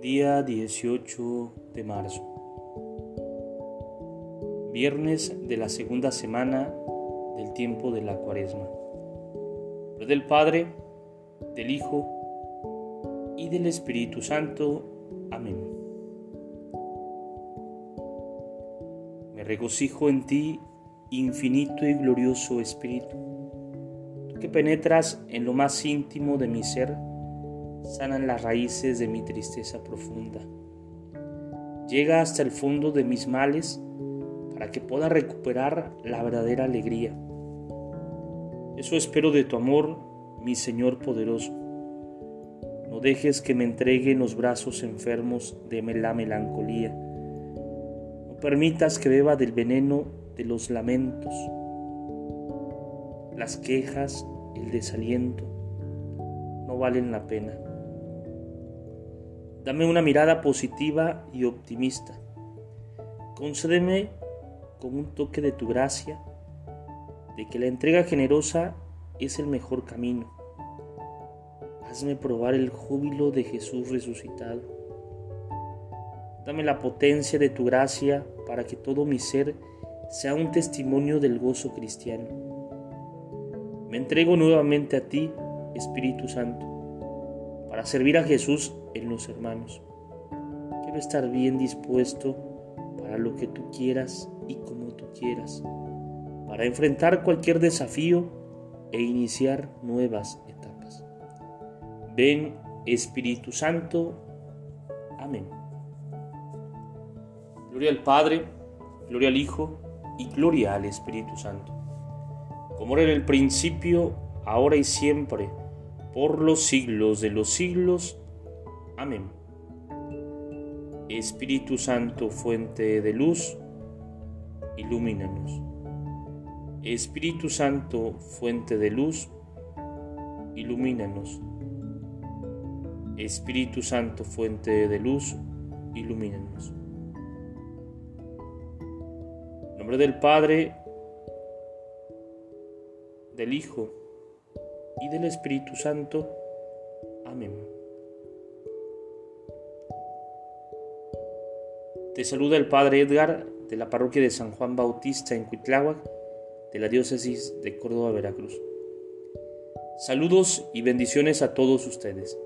Día 18 de marzo. Viernes de la segunda semana del tiempo de la cuaresma. del Padre, del Hijo y del Espíritu Santo. Amén. Me regocijo en ti, infinito y glorioso Espíritu, que penetras en lo más íntimo de mi ser sanan las raíces de mi tristeza profunda. Llega hasta el fondo de mis males para que pueda recuperar la verdadera alegría. Eso espero de tu amor, mi Señor poderoso. No dejes que me entregue en los brazos enfermos de la melancolía. No permitas que beba del veneno de los lamentos, las quejas, el desaliento. No valen la pena. Dame una mirada positiva y optimista. Concédeme con un toque de tu gracia de que la entrega generosa es el mejor camino. Hazme probar el júbilo de Jesús resucitado. Dame la potencia de tu gracia para que todo mi ser sea un testimonio del gozo cristiano. Me entrego nuevamente a ti, Espíritu Santo para servir a Jesús en los hermanos. Quiero estar bien dispuesto para lo que tú quieras y como tú quieras, para enfrentar cualquier desafío e iniciar nuevas etapas. Ven Espíritu Santo. Amén. Gloria al Padre, gloria al Hijo y gloria al Espíritu Santo, como era en el principio, ahora y siempre por los siglos de los siglos. Amén. Espíritu Santo, fuente de luz, ilumínanos. Espíritu Santo, fuente de luz, ilumínanos. Espíritu Santo, fuente de luz, ilumínanos. En nombre del Padre, del Hijo, y del Espíritu Santo. Amén. Te saluda el Padre Edgar de la parroquia de San Juan Bautista en Cuitláhuac, de la diócesis de Córdoba, Veracruz. Saludos y bendiciones a todos ustedes.